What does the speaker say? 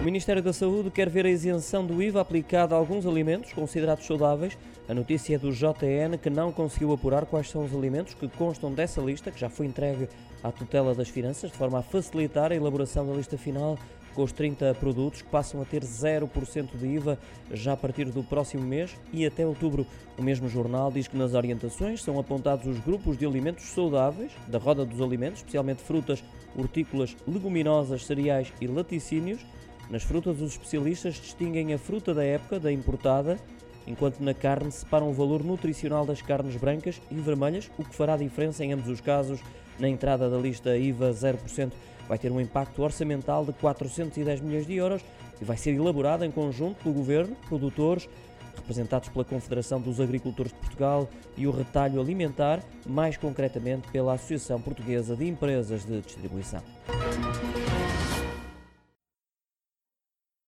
O Ministério da Saúde quer ver a isenção do IVA aplicada a alguns alimentos considerados saudáveis. A notícia é do JN que não conseguiu apurar quais são os alimentos que constam dessa lista, que já foi entregue à tutela das finanças, de forma a facilitar a elaboração da lista final com os 30 produtos que passam a ter 0% de IVA já a partir do próximo mês e até outubro. O mesmo jornal diz que nas orientações são apontados os grupos de alimentos saudáveis da roda dos alimentos, especialmente frutas, hortícolas, leguminosas, cereais e laticínios. Nas frutas, os especialistas distinguem a fruta da época da importada, enquanto na carne separam o valor nutricional das carnes brancas e vermelhas, o que fará diferença em ambos os casos. Na entrada da lista IVA 0% vai ter um impacto orçamental de 410 milhões de euros e vai ser elaborada em conjunto pelo Governo, produtores, representados pela Confederação dos Agricultores de Portugal e o Retalho Alimentar, mais concretamente pela Associação Portuguesa de Empresas de Distribuição.